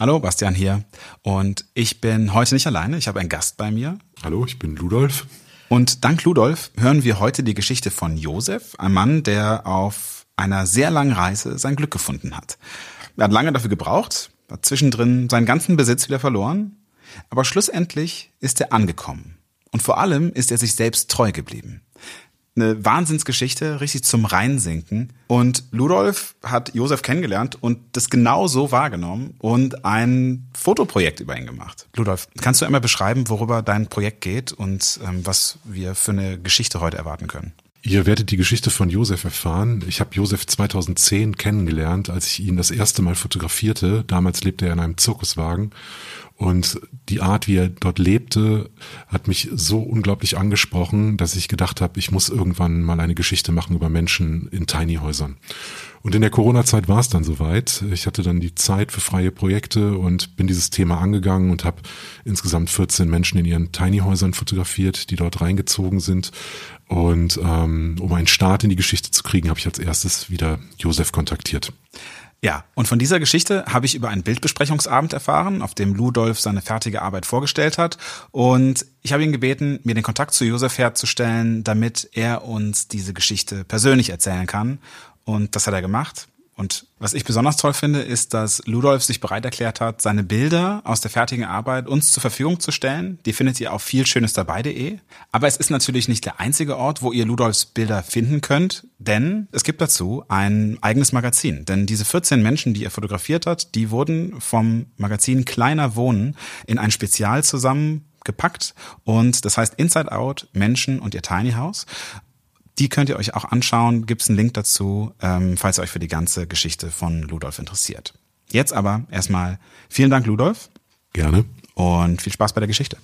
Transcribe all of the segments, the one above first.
Hallo, Bastian hier. Und ich bin heute nicht alleine, ich habe einen Gast bei mir. Hallo, ich bin Ludolf. Und dank Ludolf hören wir heute die Geschichte von Josef, einem Mann, der auf einer sehr langen Reise sein Glück gefunden hat. Er hat lange dafür gebraucht, hat zwischendrin seinen ganzen Besitz wieder verloren, aber schlussendlich ist er angekommen. Und vor allem ist er sich selbst treu geblieben eine Wahnsinnsgeschichte, richtig zum Reinsinken. Und Ludolf hat Josef kennengelernt und das genau so wahrgenommen und ein Fotoprojekt über ihn gemacht. Ludolf, kannst du einmal beschreiben, worüber dein Projekt geht und ähm, was wir für eine Geschichte heute erwarten können? Ihr werdet die Geschichte von Josef erfahren. Ich habe Josef 2010 kennengelernt, als ich ihn das erste Mal fotografierte. Damals lebte er in einem Zirkuswagen und die Art, wie er dort lebte, hat mich so unglaublich angesprochen, dass ich gedacht habe, ich muss irgendwann mal eine Geschichte machen über Menschen in Tiny Häusern. Und in der Corona-Zeit war es dann soweit. Ich hatte dann die Zeit für freie Projekte und bin dieses Thema angegangen und habe insgesamt 14 Menschen in ihren Tiny Häusern fotografiert, die dort reingezogen sind. Und ähm, um einen Start in die Geschichte zu kriegen, habe ich als erstes wieder Josef kontaktiert. Ja, und von dieser Geschichte habe ich über einen Bildbesprechungsabend erfahren, auf dem Ludolf seine fertige Arbeit vorgestellt hat. Und ich habe ihn gebeten, mir den Kontakt zu Josef herzustellen, damit er uns diese Geschichte persönlich erzählen kann. Und das hat er gemacht. Und was ich besonders toll finde, ist, dass Ludolf sich bereit erklärt hat, seine Bilder aus der fertigen Arbeit uns zur Verfügung zu stellen. Die findet ihr auf vielschönesdabei.de. Aber es ist natürlich nicht der einzige Ort, wo ihr Ludolfs Bilder finden könnt, denn es gibt dazu ein eigenes Magazin. Denn diese 14 Menschen, die er fotografiert hat, die wurden vom Magazin Kleiner Wohnen in ein Spezial zusammengepackt und das heißt Inside Out Menschen und ihr Tiny House. Die könnt ihr euch auch anschauen. Gibt es einen Link dazu, ähm, falls ihr euch für die ganze Geschichte von Ludolf interessiert. Jetzt aber erstmal vielen Dank, Ludolf. Gerne. Und viel Spaß bei der Geschichte.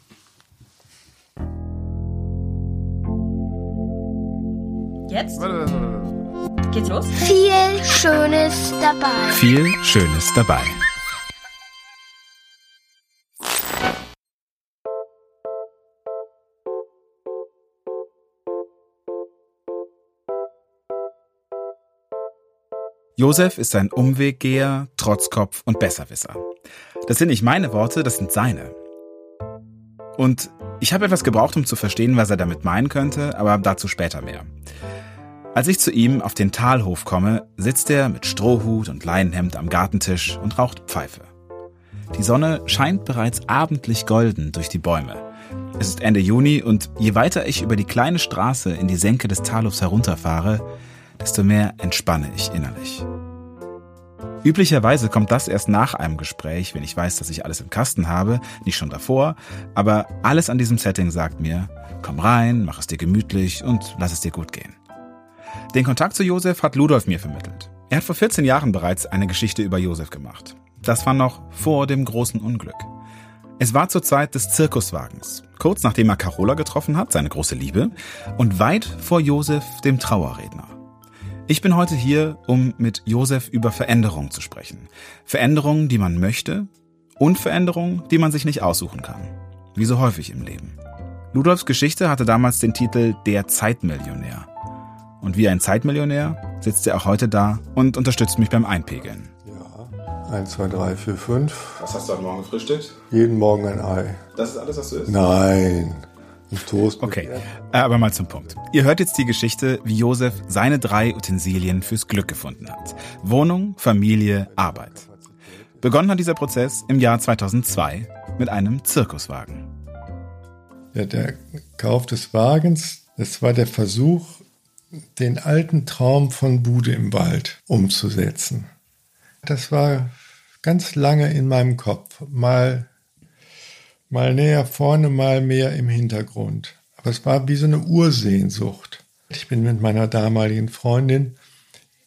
Jetzt? Geht's los? Viel Schönes dabei. Viel Schönes dabei. Josef ist ein Umweggeher, Trotzkopf und Besserwisser. Das sind nicht meine Worte, das sind seine. Und ich habe etwas gebraucht, um zu verstehen, was er damit meinen könnte, aber dazu später mehr. Als ich zu ihm auf den Talhof komme, sitzt er mit Strohhut und Leinenhemd am Gartentisch und raucht Pfeife. Die Sonne scheint bereits abendlich golden durch die Bäume. Es ist Ende Juni und je weiter ich über die kleine Straße in die Senke des Talhofs herunterfahre, desto mehr entspanne ich innerlich. Üblicherweise kommt das erst nach einem Gespräch, wenn ich weiß, dass ich alles im Kasten habe, nicht schon davor, aber alles an diesem Setting sagt mir, komm rein, mach es dir gemütlich und lass es dir gut gehen. Den Kontakt zu Josef hat Ludolf mir vermittelt. Er hat vor 14 Jahren bereits eine Geschichte über Josef gemacht. Das war noch vor dem großen Unglück. Es war zur Zeit des Zirkuswagens, kurz nachdem er Carola getroffen hat, seine große Liebe, und weit vor Josef, dem Trauerredner. Ich bin heute hier, um mit Josef über Veränderungen zu sprechen. Veränderungen, die man möchte und Veränderungen, die man sich nicht aussuchen kann. Wie so häufig im Leben. Ludolfs Geschichte hatte damals den Titel Der Zeitmillionär. Und wie ein Zeitmillionär sitzt er auch heute da und unterstützt mich beim Einpegeln. Ja, 1, 2, 3, 4, 5. Was hast du heute Morgen gefrühstückt? Jeden Morgen ein Ei. Das ist alles, was du isst? Nein. Toast. Okay, äh, aber mal zum Punkt. Ihr hört jetzt die Geschichte, wie Josef seine drei Utensilien fürs Glück gefunden hat. Wohnung, Familie, Arbeit. Begonnen hat dieser Prozess im Jahr 2002 mit einem Zirkuswagen. Ja, der Kauf des Wagens, das war der Versuch, den alten Traum von Bude im Wald umzusetzen. Das war ganz lange in meinem Kopf. Mal mal näher vorne, mal mehr im Hintergrund. Aber es war wie so eine Ursehnsucht. Ich bin mit meiner damaligen Freundin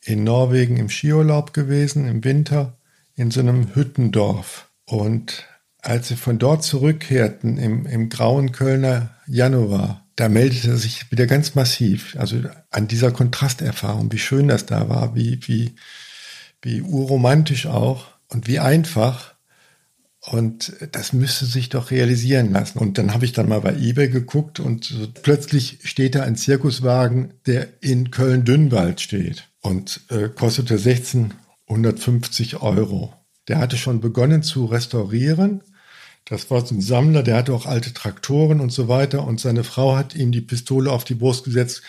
in Norwegen im Skiurlaub gewesen, im Winter, in so einem Hüttendorf. Und als wir von dort zurückkehrten, im, im grauen Kölner Januar, da meldete sich wieder ganz massiv, also an dieser Kontrasterfahrung, wie schön das da war, wie, wie, wie urromantisch auch und wie einfach. Und das müsste sich doch realisieren lassen. Und dann habe ich dann mal bei eBay geguckt und so plötzlich steht da ein Zirkuswagen, der in Köln-Dünnwald steht und äh, kostete 1650 Euro. der hatte schon begonnen zu restaurieren. Das war so ein Sammler, der hatte auch alte Traktoren und so weiter. Und seine Frau hat ihm die Pistole auf die Brust gesetzt.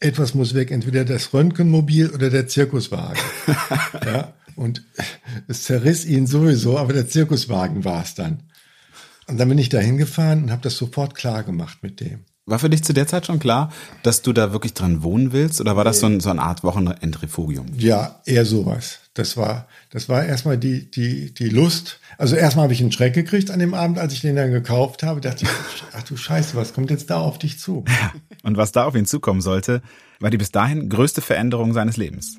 Etwas muss weg, entweder das Röntgenmobil oder der Zirkuswagen. ja, und es zerriss ihn sowieso, aber der Zirkuswagen war es dann. Und dann bin ich da hingefahren und habe das sofort klar gemacht mit dem. War für dich zu der Zeit schon klar, dass du da wirklich dran wohnen willst? Oder war das so, ein, so eine Art Wochenendrefugium? Ja, eher sowas. Das war, das war erstmal die, die, die Lust. Also erstmal habe ich einen Schreck gekriegt an dem Abend, als ich den dann gekauft habe. Dachte ich, ach du Scheiße, was kommt jetzt da auf dich zu? Und was da auf ihn zukommen sollte, war die bis dahin größte Veränderung seines Lebens.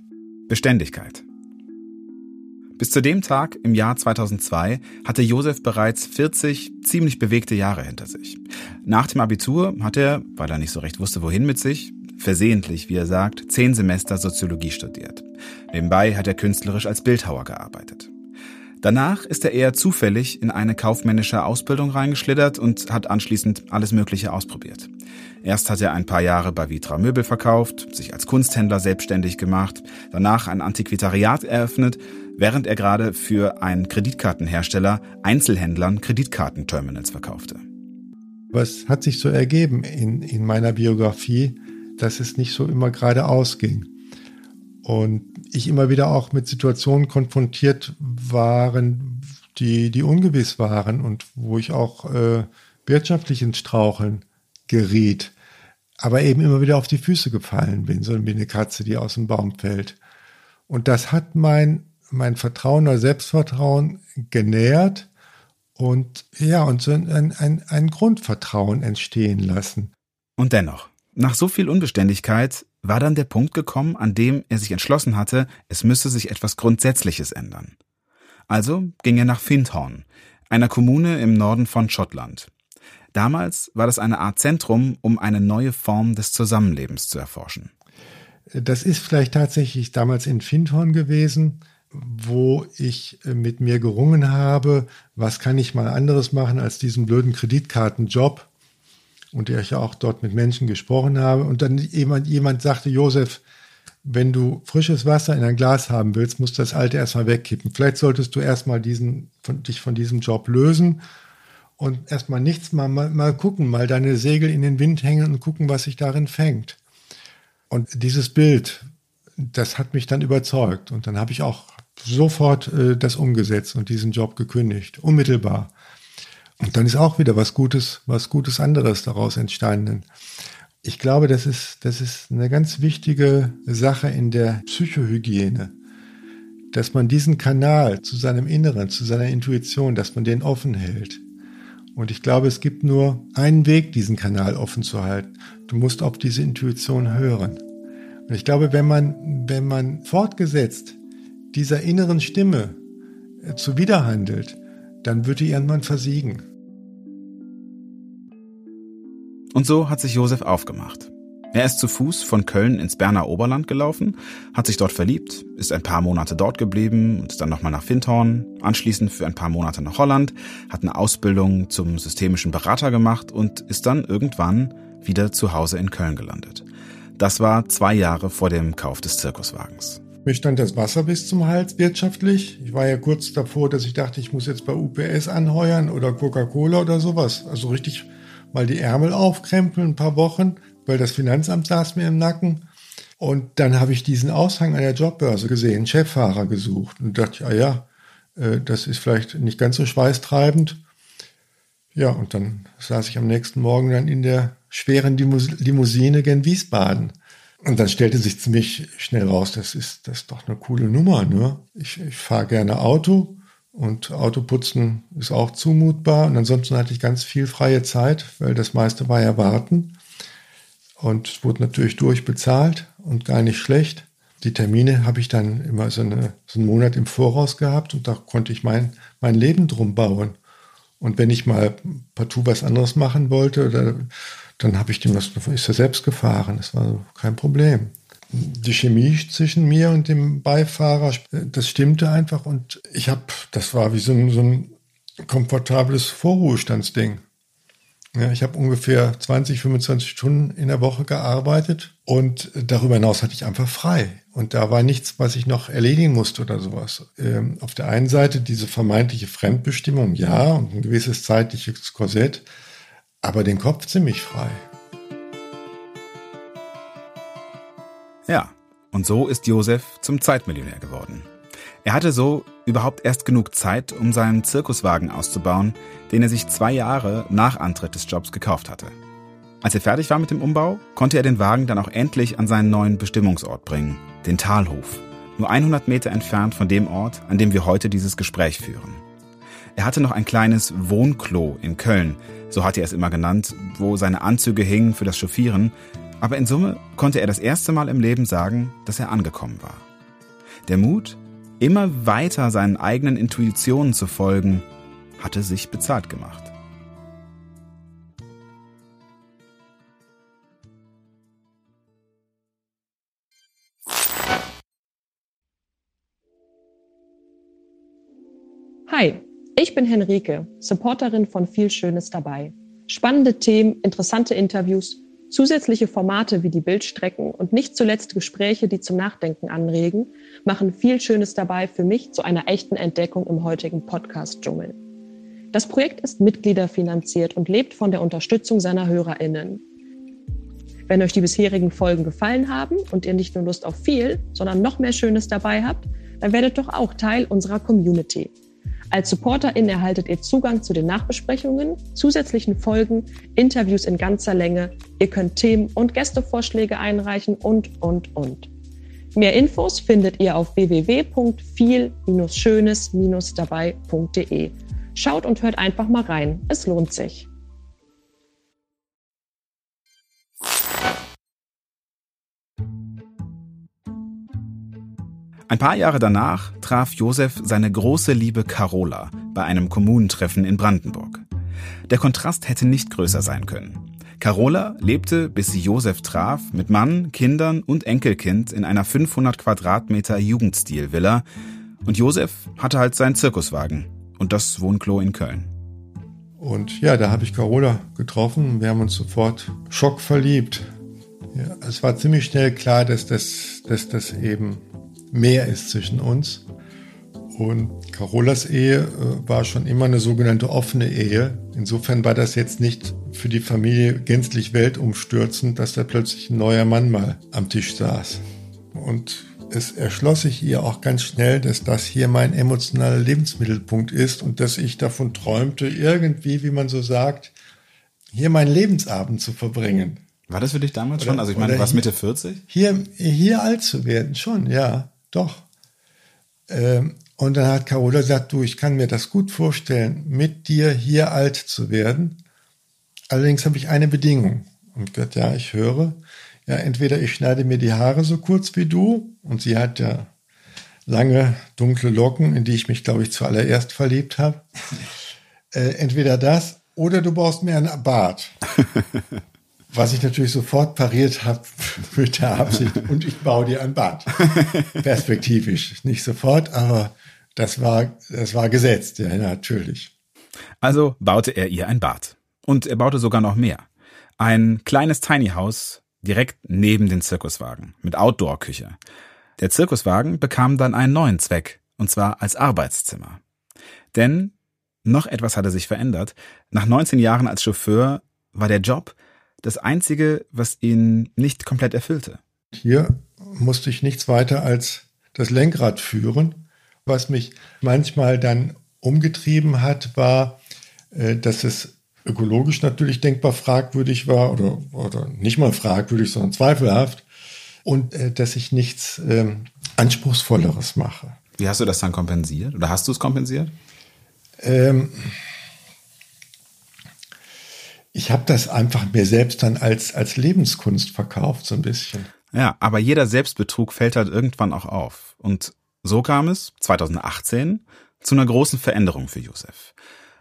Beständigkeit. Bis zu dem Tag im Jahr 2002 hatte Josef bereits 40 ziemlich bewegte Jahre hinter sich. Nach dem Abitur hat er, weil er nicht so recht wusste, wohin mit sich, versehentlich, wie er sagt, zehn Semester Soziologie studiert. Nebenbei hat er künstlerisch als Bildhauer gearbeitet. Danach ist er eher zufällig in eine kaufmännische Ausbildung reingeschlittert und hat anschließend alles Mögliche ausprobiert. Erst hat er ein paar Jahre bei Vitra Möbel verkauft, sich als Kunsthändler selbstständig gemacht, danach ein Antiquitariat eröffnet während er gerade für einen Kreditkartenhersteller Einzelhändlern Kreditkartenterminals verkaufte. Was hat sich so ergeben in, in meiner Biografie, dass es nicht so immer geradeaus ging? Und ich immer wieder auch mit Situationen konfrontiert waren, die, die ungewiss waren und wo ich auch äh, wirtschaftlich ins Straucheln geriet, aber eben immer wieder auf die Füße gefallen bin, so wie eine Katze, die aus dem Baum fällt. Und das hat mein mein Vertrauen oder Selbstvertrauen genährt und ja, und so ein, ein, ein Grundvertrauen entstehen lassen. Und dennoch, nach so viel Unbeständigkeit war dann der Punkt gekommen, an dem er sich entschlossen hatte, es müsse sich etwas Grundsätzliches ändern. Also ging er nach Findhorn, einer Kommune im Norden von Schottland. Damals war das eine Art Zentrum, um eine neue Form des Zusammenlebens zu erforschen. Das ist vielleicht tatsächlich damals in Findhorn gewesen wo ich äh, mit mir gerungen habe, was kann ich mal anderes machen als diesen blöden Kreditkartenjob und der ich ja auch dort mit Menschen gesprochen habe und dann jemand, jemand sagte, Josef, wenn du frisches Wasser in ein Glas haben willst, musst du das alte erstmal wegkippen. Vielleicht solltest du erstmal diesen, von, dich von diesem Job lösen und erstmal nichts mal, mal, mal gucken, mal deine Segel in den Wind hängen und gucken, was sich darin fängt. Und dieses Bild, das hat mich dann überzeugt. Und dann habe ich auch sofort äh, das umgesetzt und diesen Job gekündigt, unmittelbar. Und dann ist auch wieder was Gutes, was Gutes anderes daraus entstanden. Ich glaube, das ist, das ist eine ganz wichtige Sache in der Psychohygiene, dass man diesen Kanal zu seinem Inneren, zu seiner Intuition, dass man den offen hält. Und ich glaube, es gibt nur einen Weg, diesen Kanal offen zu halten. Du musst auf diese Intuition hören. Und ich glaube, wenn man, wenn man fortgesetzt dieser inneren Stimme äh, zuwiderhandelt, dann wird die irgendwann versiegen. Und so hat sich Josef aufgemacht. Er ist zu Fuß von Köln ins Berner Oberland gelaufen, hat sich dort verliebt, ist ein paar Monate dort geblieben und dann nochmal nach Findhorn, anschließend für ein paar Monate nach Holland, hat eine Ausbildung zum systemischen Berater gemacht und ist dann irgendwann wieder zu Hause in Köln gelandet. Das war zwei Jahre vor dem Kauf des Zirkuswagens. Mir stand das Wasser bis zum Hals wirtschaftlich. Ich war ja kurz davor, dass ich dachte, ich muss jetzt bei UPS anheuern oder Coca-Cola oder sowas. Also richtig mal die Ärmel aufkrempeln, ein paar Wochen, weil das Finanzamt saß mir im Nacken. Und dann habe ich diesen Aushang an der Jobbörse gesehen, Cheffahrer gesucht und dachte, ah ja, äh, das ist vielleicht nicht ganz so schweißtreibend. Ja, und dann saß ich am nächsten Morgen dann in der schweren Limousine gen Wiesbaden. Und dann stellte sich ziemlich schnell raus, das ist, das ist doch eine coole Nummer. Ne? Ich, ich fahre gerne Auto und Autoputzen ist auch zumutbar. Und ansonsten hatte ich ganz viel freie Zeit, weil das meiste war ja warten. Und wurde natürlich durchbezahlt und gar nicht schlecht. Die Termine habe ich dann immer so, eine, so einen Monat im Voraus gehabt und da konnte ich mein, mein Leben drum bauen. Und wenn ich mal partout was anderes machen wollte oder dann habe ich dem was, ist er selbst gefahren. Das war kein Problem. Die Chemie zwischen mir und dem Beifahrer, das stimmte einfach und ich habe, das war wie so ein, so ein komfortables Vorruhestandsding. Ja, ich habe ungefähr 20, 25 Stunden in der Woche gearbeitet und darüber hinaus hatte ich einfach frei. Und da war nichts, was ich noch erledigen musste oder sowas. Ähm, auf der einen Seite diese vermeintliche Fremdbestimmung, ja, und ein gewisses zeitliches Korsett, aber den Kopf ziemlich frei. Ja, und so ist Josef zum Zeitmillionär geworden. Er hatte so überhaupt erst genug Zeit, um seinen Zirkuswagen auszubauen, den er sich zwei Jahre nach Antritt des Jobs gekauft hatte. Als er fertig war mit dem Umbau, konnte er den Wagen dann auch endlich an seinen neuen Bestimmungsort bringen, den Talhof, nur 100 Meter entfernt von dem Ort, an dem wir heute dieses Gespräch führen. Er hatte noch ein kleines Wohnklo in Köln, so hatte er es immer genannt, wo seine Anzüge hingen für das Chauffieren, aber in Summe konnte er das erste Mal im Leben sagen, dass er angekommen war. Der Mut, immer weiter seinen eigenen Intuitionen zu folgen, hatte sich bezahlt gemacht. Ich bin Henrike, Supporterin von Viel Schönes dabei. Spannende Themen, interessante Interviews, zusätzliche Formate wie die Bildstrecken und nicht zuletzt Gespräche, die zum Nachdenken anregen, machen Viel Schönes dabei für mich zu einer echten Entdeckung im heutigen Podcast-Dschungel. Das Projekt ist mitgliederfinanziert und lebt von der Unterstützung seiner HörerInnen. Wenn euch die bisherigen Folgen gefallen haben und ihr nicht nur Lust auf viel, sondern noch mehr Schönes dabei habt, dann werdet doch auch Teil unserer Community. Als Supporterin erhaltet ihr Zugang zu den Nachbesprechungen, zusätzlichen Folgen, Interviews in ganzer Länge. Ihr könnt Themen und Gästevorschläge einreichen und, und, und. Mehr Infos findet ihr auf www.viel-schönes-dabei.de. Schaut und hört einfach mal rein. Es lohnt sich. Ein paar Jahre danach traf Josef seine große Liebe Carola bei einem Kommunentreffen in Brandenburg. Der Kontrast hätte nicht größer sein können. Carola lebte, bis sie Josef traf, mit Mann, Kindern und Enkelkind in einer 500 Quadratmeter Jugendstil-Villa und Josef hatte halt seinen Zirkuswagen und das Wohnklo in Köln. Und ja, da habe ich Carola getroffen. Wir haben uns sofort schockverliebt. Ja, es war ziemlich schnell klar, dass das, dass das eben mehr ist zwischen uns. Und Carolas Ehe äh, war schon immer eine sogenannte offene Ehe. Insofern war das jetzt nicht für die Familie gänzlich weltumstürzend, dass da plötzlich ein neuer Mann mal am Tisch saß. Und es erschloss sich ihr auch ganz schnell, dass das hier mein emotionaler Lebensmittelpunkt ist und dass ich davon träumte, irgendwie, wie man so sagt, hier meinen Lebensabend zu verbringen. War das für dich damals oder, schon? Also ich meine, du warst Mitte 40? Hier, hier alt zu werden, schon, ja. Doch. Ähm, und dann hat Carola gesagt, du, ich kann mir das gut vorstellen, mit dir hier alt zu werden. Allerdings habe ich eine Bedingung. Und Gott, ja, ich höre. Ja, entweder ich schneide mir die Haare so kurz wie du, und sie hat ja lange dunkle Locken, in die ich mich, glaube ich, zuallererst verliebt habe. Äh, entweder das oder du baust mir einen Bart. Was ich natürlich sofort pariert habe mit der Absicht, und ich baue dir ein Bad. Perspektivisch. Nicht sofort, aber das war, das war gesetzt, ja, natürlich. Also baute er ihr ein Bad. Und er baute sogar noch mehr. Ein kleines Tiny House direkt neben den Zirkuswagen mit Outdoor-Küche. Der Zirkuswagen bekam dann einen neuen Zweck, und zwar als Arbeitszimmer. Denn noch etwas hatte sich verändert. Nach 19 Jahren als Chauffeur war der Job das Einzige, was ihn nicht komplett erfüllte. Hier musste ich nichts weiter als das Lenkrad führen. Was mich manchmal dann umgetrieben hat, war, äh, dass es ökologisch natürlich denkbar fragwürdig war oder, oder nicht mal fragwürdig, sondern zweifelhaft und äh, dass ich nichts ähm, Anspruchsvolleres mache. Wie hast du das dann kompensiert oder hast du es kompensiert? Ähm, ich habe das einfach mir selbst dann als, als Lebenskunst verkauft, so ein bisschen. Ja, aber jeder Selbstbetrug fällt halt irgendwann auch auf. Und so kam es 2018 zu einer großen Veränderung für Josef.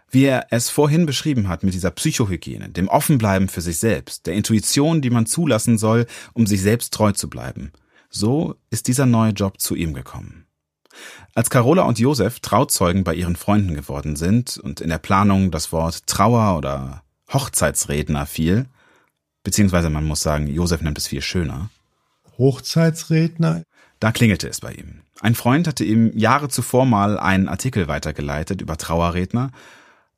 Wie er es vorhin beschrieben hat mit dieser Psychohygiene, dem Offenbleiben für sich selbst, der Intuition, die man zulassen soll, um sich selbst treu zu bleiben. So ist dieser neue Job zu ihm gekommen. Als Carola und Josef Trauzeugen bei ihren Freunden geworden sind und in der Planung das Wort Trauer oder Hochzeitsredner fiel, beziehungsweise man muss sagen, Josef nennt es viel schöner. Hochzeitsredner? Da klingelte es bei ihm. Ein Freund hatte ihm Jahre zuvor mal einen Artikel weitergeleitet über Trauerredner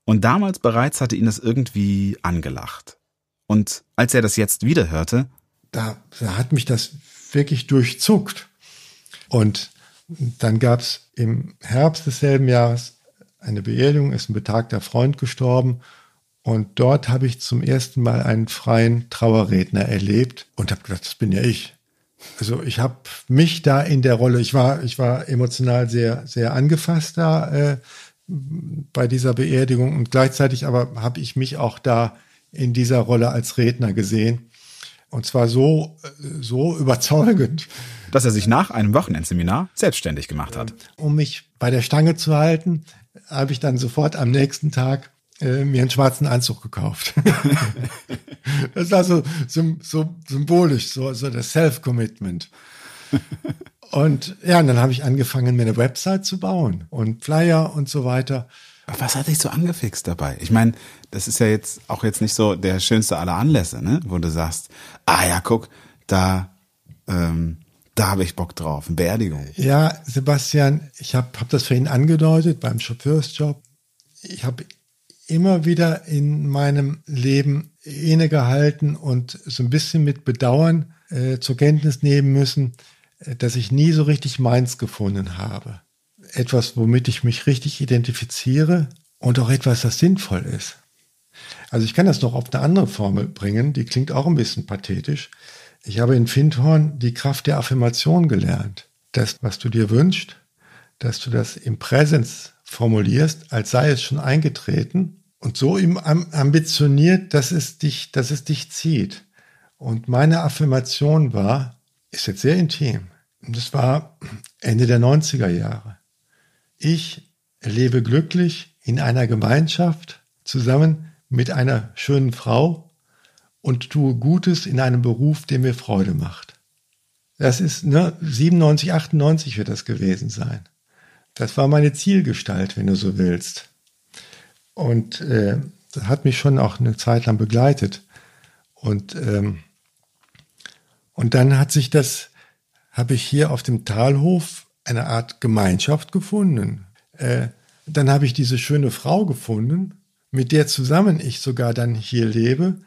und damals bereits hatte ihn das irgendwie angelacht. Und als er das jetzt wieder hörte, da, da hat mich das wirklich durchzuckt. Und dann gab es im Herbst desselben Jahres eine Beerdigung, ist ein betagter Freund gestorben. Und dort habe ich zum ersten Mal einen freien Trauerredner erlebt und habe gedacht, das bin ja ich. Also ich habe mich da in der Rolle, ich war, ich war emotional sehr, sehr angefasst da äh, bei dieser Beerdigung und gleichzeitig aber habe ich mich auch da in dieser Rolle als Redner gesehen. Und zwar so, äh, so überzeugend. Dass er sich nach einem Wochenendseminar selbstständig gemacht hat. Um mich bei der Stange zu halten, habe ich dann sofort am nächsten Tag äh, mir einen schwarzen Anzug gekauft. das war so, so, so symbolisch, so, so das Self-Commitment. Und ja, und dann habe ich angefangen, mir eine Website zu bauen und Flyer und so weiter. Was hat dich so angefixt dabei? Ich meine, das ist ja jetzt auch jetzt nicht so der schönste aller Anlässe, ne? Wo du sagst, ah ja, guck, da, ähm, da habe ich Bock drauf, eine Beerdigung. Ja, Sebastian, ich habe hab das für ihn angedeutet beim Chauffeursjob. Ich habe immer wieder in meinem Leben innegehalten und so ein bisschen mit Bedauern äh, zur Kenntnis nehmen müssen, äh, dass ich nie so richtig meins gefunden habe. Etwas, womit ich mich richtig identifiziere und auch etwas, das sinnvoll ist. Also ich kann das noch auf eine andere Formel bringen, die klingt auch ein bisschen pathetisch. Ich habe in Findhorn die Kraft der Affirmation gelernt. Das, was du dir wünschst, dass du das im Präsens formulierst, als sei es schon eingetreten und so ambitioniert, dass es dich, dass es dich zieht. Und meine Affirmation war, ist jetzt sehr intim. Und das war Ende der 90er Jahre. Ich lebe glücklich in einer Gemeinschaft zusammen mit einer schönen Frau und tue Gutes in einem Beruf, der mir Freude macht. Das ist ne, 97, 98 wird das gewesen sein. Das war meine Zielgestalt, wenn du so willst. Und äh, das hat mich schon auch eine Zeit lang begleitet. Und, ähm, und dann hat sich das, habe ich hier auf dem Talhof eine Art Gemeinschaft gefunden. Äh, dann habe ich diese schöne Frau gefunden, mit der zusammen ich sogar dann hier lebe.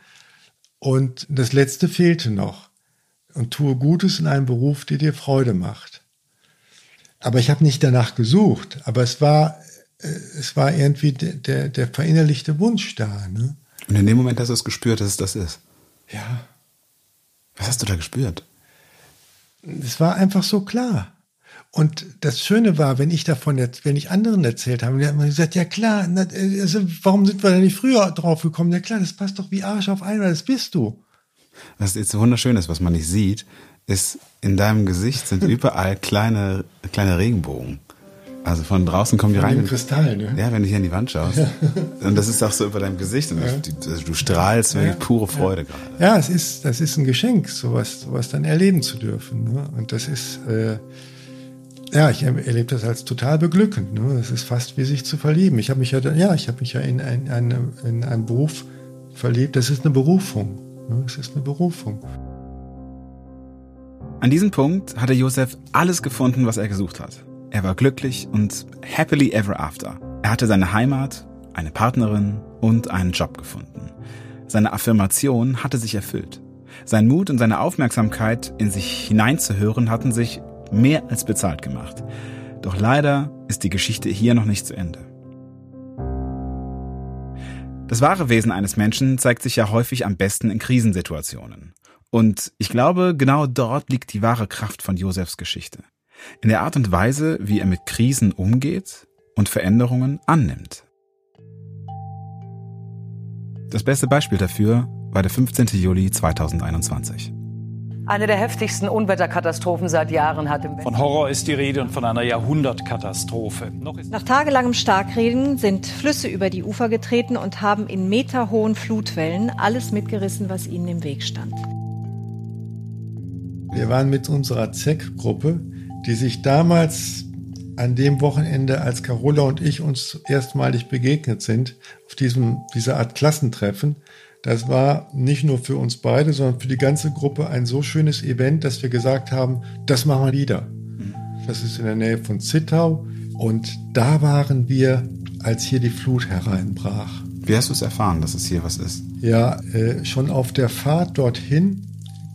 Und das Letzte fehlte noch. Und tue Gutes in einem Beruf, der dir Freude macht. Aber ich habe nicht danach gesucht, aber es war, äh, es war irgendwie der, der, der verinnerlichte Wunsch da. Ne? Und in dem Moment hast du es gespürt, dass es das ist. Ja. Was hast du da gespürt? Es war einfach so klar. Und das Schöne war, wenn ich davon, wenn ich anderen erzählt habe, die haben gesagt, ja klar, also warum sind wir da nicht früher drauf gekommen? Ja klar, das passt doch wie Arsch auf einmal, das bist du. Was jetzt so wunderschön ist, was man nicht sieht, ist, in deinem Gesicht sind überall kleine, kleine Regenbogen. Also von draußen kommen die von rein. Kristall, ne? Ja, wenn du hier in die Wand schaust. Ja. Und das ist auch so über deinem Gesicht. Und ja. du, du, strahlst wirklich ja. pure Freude gerade. Ja, es ist, das ist ein Geschenk, sowas, sowas dann erleben zu dürfen. Ne? Und das ist, äh, ja, ich erlebe das als total beglückend. Ne? Das ist fast wie sich zu verlieben. Ich habe mich ja, ja, ich habe mich ja in, ein, in einen Beruf verliebt. Das ist eine Berufung. Ne? Das ist eine Berufung. An diesem Punkt hatte Josef alles gefunden, was er gesucht hat. Er war glücklich und happily ever after. Er hatte seine Heimat, eine Partnerin und einen Job gefunden. Seine Affirmation hatte sich erfüllt. Sein Mut und seine Aufmerksamkeit, in sich hineinzuhören, hatten sich mehr als bezahlt gemacht. Doch leider ist die Geschichte hier noch nicht zu Ende. Das wahre Wesen eines Menschen zeigt sich ja häufig am besten in Krisensituationen. Und ich glaube, genau dort liegt die wahre Kraft von Josefs Geschichte. In der Art und Weise, wie er mit Krisen umgeht und Veränderungen annimmt. Das beste Beispiel dafür war der 15. Juli 2021. Eine der heftigsten Unwetterkatastrophen seit Jahren hat im Von Horror ist die Rede und von einer Jahrhundertkatastrophe. Nach tagelangem Starkregen sind Flüsse über die Ufer getreten und haben in meterhohen Flutwellen alles mitgerissen, was ihnen im Weg stand. Wir waren mit unserer ZEC-Gruppe, die sich damals an dem Wochenende, als Carola und ich uns erstmalig begegnet sind, auf diesem, dieser Art Klassentreffen, das war nicht nur für uns beide, sondern für die ganze Gruppe ein so schönes Event, dass wir gesagt haben, das machen wir wieder. das ist in der Nähe von Zittau. Und da waren wir, als hier die Flut hereinbrach. Wie hast du es erfahren, dass es hier was ist? Ja, äh, schon auf der Fahrt dorthin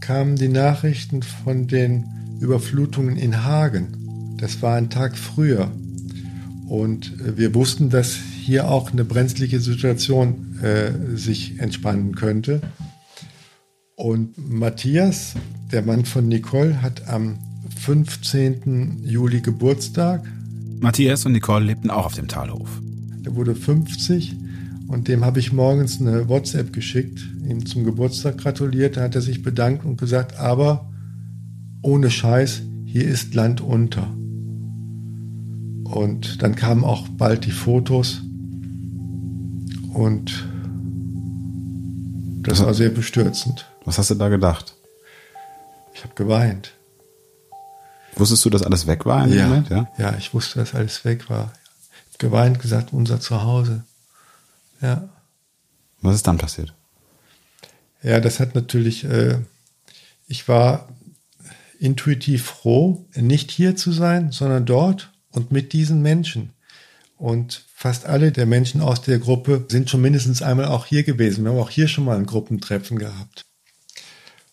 kamen die Nachrichten von den Überflutungen in Hagen. Das war ein Tag früher. Und äh, wir wussten, dass hier auch eine brenzliche Situation äh, sich entspannen könnte. Und Matthias, der Mann von Nicole, hat am 15. Juli Geburtstag. Matthias und Nicole lebten auch auf dem Talhof. Der wurde 50 und dem habe ich morgens eine WhatsApp geschickt, ihm zum Geburtstag gratuliert. Da hat er sich bedankt und gesagt, aber ohne Scheiß, hier ist Land unter. Und dann kamen auch bald die Fotos und das war sehr bestürzend. Was hast du da gedacht? Ich habe geweint. Wusstest du, dass alles weg war in ja, Moment? Ja? ja, ich wusste, dass alles weg war. Ich habe geweint, gesagt, unser Zuhause. Ja. Was ist dann passiert? Ja, das hat natürlich, äh, ich war intuitiv froh, nicht hier zu sein, sondern dort und mit diesen Menschen. Und fast alle der Menschen aus der Gruppe sind schon mindestens einmal auch hier gewesen. Wir haben auch hier schon mal ein Gruppentreffen gehabt.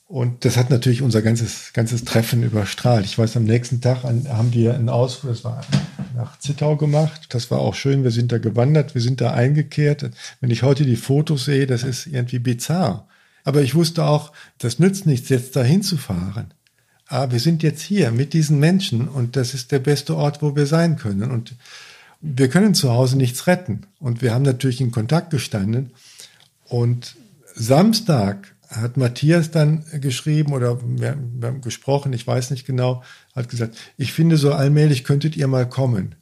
Und das hat natürlich unser ganzes, ganzes Treffen überstrahlt. Ich weiß, am nächsten Tag haben wir einen Ausflug, das war nach Zittau gemacht. Das war auch schön. Wir sind da gewandert, wir sind da eingekehrt. Wenn ich heute die Fotos sehe, das ist irgendwie bizarr. Aber ich wusste auch, das nützt nichts, jetzt dahin zu fahren. Aber wir sind jetzt hier mit diesen Menschen und das ist der beste Ort, wo wir sein können. Und wir können zu Hause nichts retten. Und wir haben natürlich in Kontakt gestanden. Und Samstag hat Matthias dann geschrieben oder wir, wir, haben gesprochen, ich weiß nicht genau, hat gesagt, ich finde so allmählich könntet ihr mal kommen.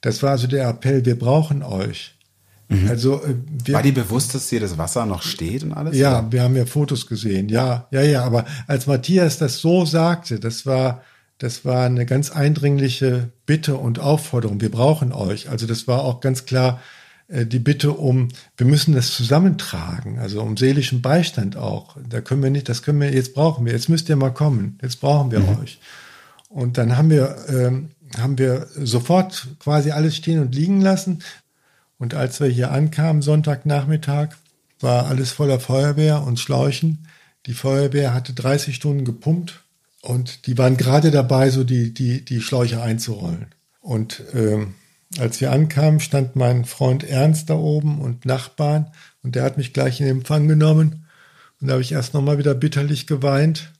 Das war also der Appell, wir brauchen euch. Mhm. Also, äh, wir, war dir bewusst, dass hier das Wasser noch steht und alles? Ja, oder? wir haben ja Fotos gesehen. Ja, ja, ja. Aber als Matthias das so sagte, das war, das war eine ganz eindringliche Bitte und Aufforderung. Wir brauchen euch. Also das war auch ganz klar, die Bitte um, wir müssen das zusammentragen, also um seelischen Beistand auch. Da können wir nicht, das können wir, jetzt brauchen wir, jetzt müsst ihr mal kommen, jetzt brauchen wir mhm. euch. Und dann haben wir, ähm, haben wir sofort quasi alles stehen und liegen lassen. Und als wir hier ankamen, Sonntagnachmittag, war alles voller Feuerwehr und Schläuchen. Die Feuerwehr hatte 30 Stunden gepumpt und die waren gerade dabei, so die, die, die Schläuche einzurollen. Und ähm, als wir ankamen, stand mein Freund Ernst da oben und Nachbarn und der hat mich gleich in Empfang genommen. Und da habe ich erst nochmal wieder bitterlich geweint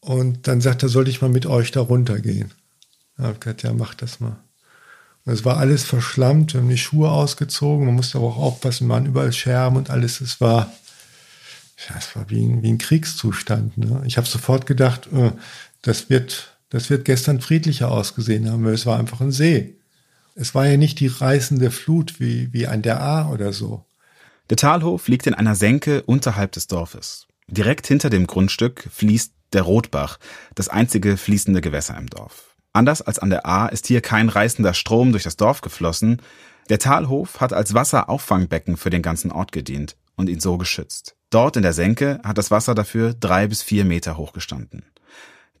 und dann sagte er, soll ich mal mit euch da runtergehen? Da habe ich gesagt, ja, mach das mal. Und es war alles verschlammt, wir haben die Schuhe ausgezogen, man musste aber auch aufpassen, man überall Scherben und alles. Es war, ja, es war wie ein, wie ein Kriegszustand. Ne? Ich habe sofort gedacht, äh, das wird, das wird gestern friedlicher ausgesehen haben, weil es war einfach ein See. Es war ja nicht die reißende Flut wie, wie an der A oder so. Der Talhof liegt in einer Senke unterhalb des Dorfes. Direkt hinter dem Grundstück fließt der Rotbach, das einzige fließende Gewässer im Dorf. Anders als an der A ist hier kein reißender Strom durch das Dorf geflossen. Der Talhof hat als Wasserauffangbecken für den ganzen Ort gedient und ihn so geschützt. Dort in der Senke hat das Wasser dafür drei bis vier Meter hoch gestanden.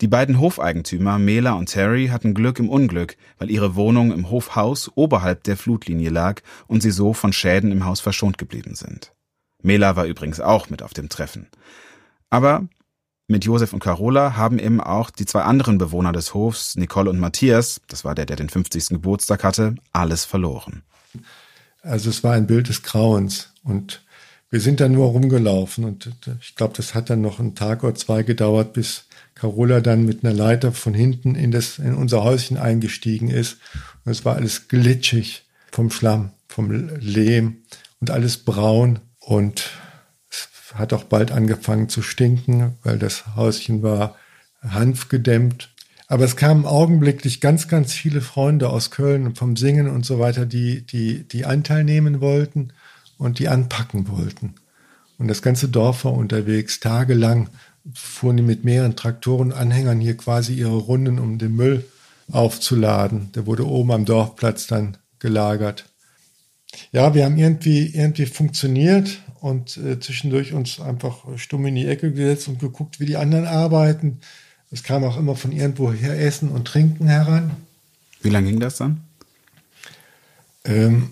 Die beiden Hofeigentümer Mela und Terry hatten Glück im Unglück, weil ihre Wohnung im Hofhaus oberhalb der Flutlinie lag und sie so von Schäden im Haus verschont geblieben sind. Mela war übrigens auch mit auf dem Treffen. Aber mit Josef und Carola haben eben auch die zwei anderen Bewohner des Hofs, Nicole und Matthias, das war der, der den 50. Geburtstag hatte, alles verloren. Also es war ein Bild des Grauens und wir sind dann nur rumgelaufen und ich glaube, das hat dann noch einen Tag oder zwei gedauert, bis Carola dann mit einer Leiter von hinten in, das, in unser Häuschen eingestiegen ist. Und es war alles glitschig vom Schlamm, vom Lehm und alles braun. Und es hat auch bald angefangen zu stinken, weil das Häuschen war hanfgedämmt. Aber es kamen augenblicklich ganz, ganz viele Freunde aus Köln vom Singen und so weiter, die, die, die Anteil nehmen wollten und die anpacken wollten. Und das ganze Dorf war unterwegs, tagelang fuhren die mit mehreren Traktoren, Anhängern hier quasi ihre Runden, um den Müll aufzuladen. Der wurde oben am Dorfplatz dann gelagert. Ja, wir haben irgendwie, irgendwie funktioniert und äh, zwischendurch uns einfach stumm in die Ecke gesetzt und geguckt, wie die anderen arbeiten. Es kam auch immer von irgendwoher Essen und Trinken heran. Wie lange ging das dann? Ähm,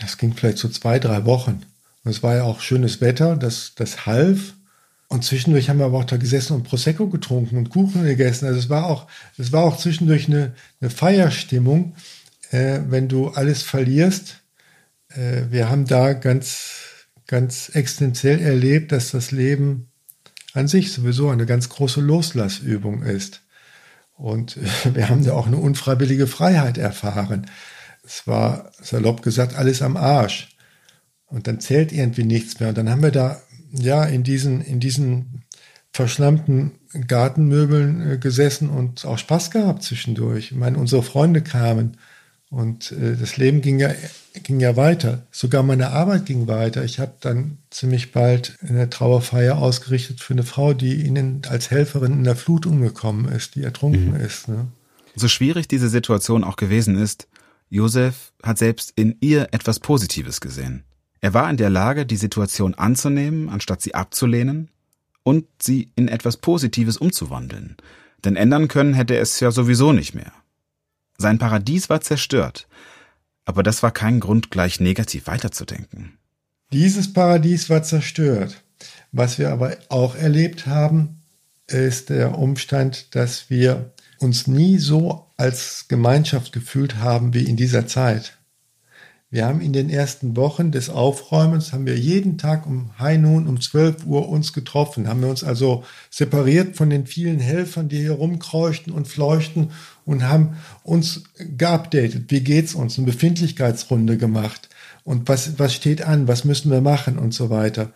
das ging vielleicht so zwei, drei Wochen. Und es war ja auch schönes Wetter, das, das half. Und zwischendurch haben wir aber auch da gesessen und Prosecco getrunken und Kuchen gegessen. Also es war auch, es war auch zwischendurch eine, eine Feierstimmung, äh, wenn du alles verlierst. Äh, wir haben da ganz, ganz existenziell erlebt, dass das Leben an sich sowieso eine ganz große Loslassübung ist. Und äh, wir haben da auch eine unfreiwillige Freiheit erfahren. Es war salopp gesagt alles am Arsch. Und dann zählt irgendwie nichts mehr. Und dann haben wir da, ja, in diesen, in diesen verschlammten Gartenmöbeln äh, gesessen und auch Spaß gehabt zwischendurch. Ich meine, unsere Freunde kamen und äh, das Leben ging ja, ging ja weiter. Sogar meine Arbeit ging weiter. Ich habe dann ziemlich bald eine Trauerfeier ausgerichtet für eine Frau, die ihnen als Helferin in der Flut umgekommen ist, die ertrunken mhm. ist. Ne? So schwierig diese Situation auch gewesen ist, Josef hat selbst in ihr etwas Positives gesehen. Er war in der Lage, die Situation anzunehmen, anstatt sie abzulehnen und sie in etwas Positives umzuwandeln. Denn ändern können hätte er es ja sowieso nicht mehr. Sein Paradies war zerstört, aber das war kein Grund, gleich negativ weiterzudenken. Dieses Paradies war zerstört. Was wir aber auch erlebt haben, ist der Umstand, dass wir uns nie so als Gemeinschaft gefühlt haben wie in dieser Zeit. Wir haben in den ersten Wochen des Aufräumens, haben wir jeden Tag um High Noon um 12 Uhr uns getroffen, haben wir uns also separiert von den vielen Helfern, die hier rumkreuchten und fleuchten und haben uns geupdatet. Wie geht's uns? Eine Befindlichkeitsrunde gemacht. Und was, was steht an? Was müssen wir machen? Und so weiter.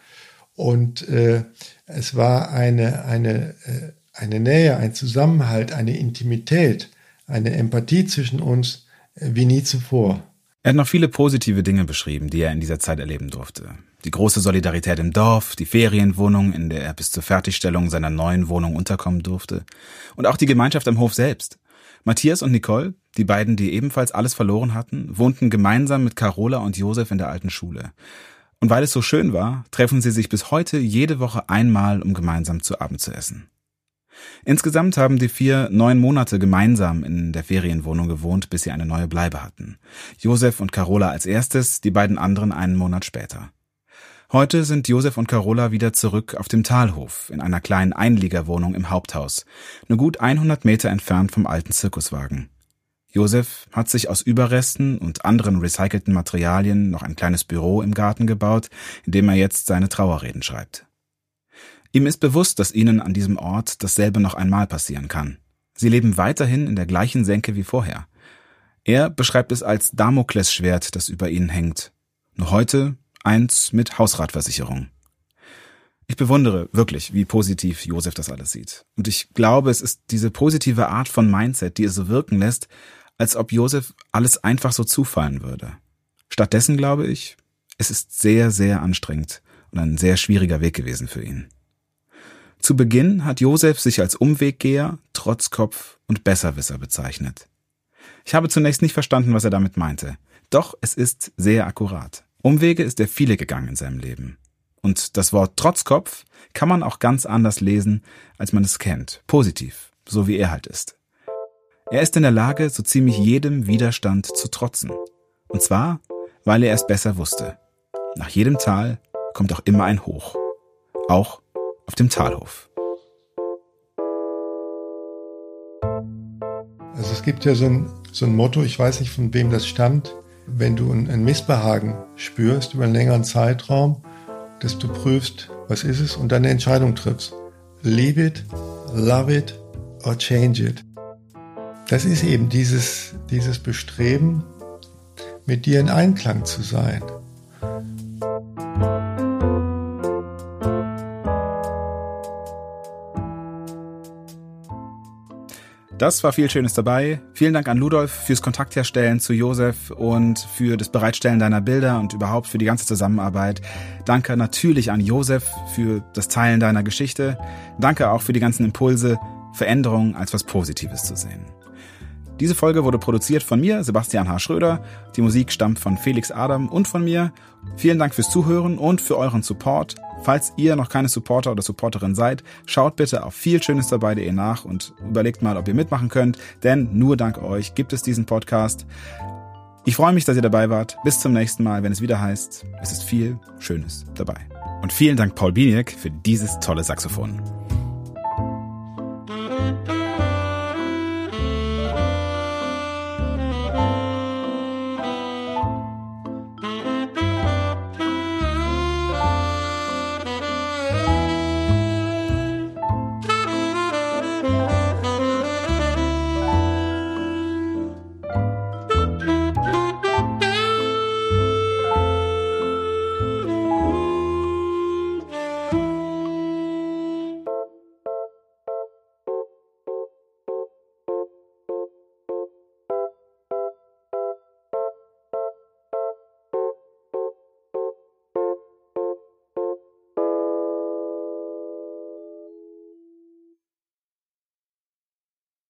Und äh, es war eine, eine, äh, eine Nähe, ein Zusammenhalt, eine Intimität, eine Empathie zwischen uns äh, wie nie zuvor. Er hat noch viele positive Dinge beschrieben, die er in dieser Zeit erleben durfte. Die große Solidarität im Dorf, die Ferienwohnung, in der er bis zur Fertigstellung seiner neuen Wohnung unterkommen durfte. Und auch die Gemeinschaft am Hof selbst. Matthias und Nicole, die beiden, die ebenfalls alles verloren hatten, wohnten gemeinsam mit Carola und Josef in der alten Schule. Und weil es so schön war, treffen sie sich bis heute jede Woche einmal, um gemeinsam zu Abend zu essen. Insgesamt haben die vier neun Monate gemeinsam in der Ferienwohnung gewohnt, bis sie eine neue Bleibe hatten. Josef und Carola als erstes, die beiden anderen einen Monat später. Heute sind Josef und Carola wieder zurück auf dem Talhof in einer kleinen Einliegerwohnung im Haupthaus, nur gut 100 Meter entfernt vom alten Zirkuswagen. Josef hat sich aus Überresten und anderen recycelten Materialien noch ein kleines Büro im Garten gebaut, in dem er jetzt seine Trauerreden schreibt. Ihm ist bewusst, dass ihnen an diesem Ort dasselbe noch einmal passieren kann. Sie leben weiterhin in der gleichen Senke wie vorher. Er beschreibt es als Damoklesschwert, das über ihnen hängt. Nur heute eins mit Hausratversicherung. Ich bewundere wirklich, wie positiv Josef das alles sieht. Und ich glaube, es ist diese positive Art von Mindset, die es so wirken lässt, als ob Josef alles einfach so zufallen würde. Stattdessen glaube ich, es ist sehr, sehr anstrengend und ein sehr schwieriger Weg gewesen für ihn. Zu Beginn hat Josef sich als Umweggeher, Trotzkopf und Besserwisser bezeichnet. Ich habe zunächst nicht verstanden, was er damit meinte. Doch es ist sehr akkurat. Umwege ist er viele gegangen in seinem Leben. Und das Wort Trotzkopf kann man auch ganz anders lesen, als man es kennt. Positiv, so wie er halt ist. Er ist in der Lage, so ziemlich jedem Widerstand zu trotzen. Und zwar, weil er es besser wusste. Nach jedem Tal kommt auch immer ein Hoch. Auch auf dem Talhof. Also es gibt ja so ein, so ein Motto, ich weiß nicht von wem das stammt, wenn du ein, ein Missbehagen spürst über einen längeren Zeitraum, dass du prüfst, was ist es und dann eine Entscheidung triffst. Leave it, love it or change it. Das ist eben dieses, dieses Bestreben, mit dir in Einklang zu sein. Das war viel Schönes dabei. Vielen Dank an Ludolf fürs Kontaktherstellen zu Josef und für das Bereitstellen deiner Bilder und überhaupt für die ganze Zusammenarbeit. Danke natürlich an Josef für das Teilen deiner Geschichte. Danke auch für die ganzen Impulse, Veränderungen als was Positives zu sehen. Diese Folge wurde produziert von mir, Sebastian H. Schröder. Die Musik stammt von Felix Adam und von mir. Vielen Dank fürs Zuhören und für euren Support. Falls ihr noch keine Supporter oder Supporterin seid, schaut bitte auf viel nach und überlegt mal, ob ihr mitmachen könnt, denn nur dank euch gibt es diesen Podcast. Ich freue mich, dass ihr dabei wart. Bis zum nächsten Mal, wenn es wieder heißt, es ist viel Schönes dabei. Und vielen Dank Paul Bieniek für dieses tolle Saxophon.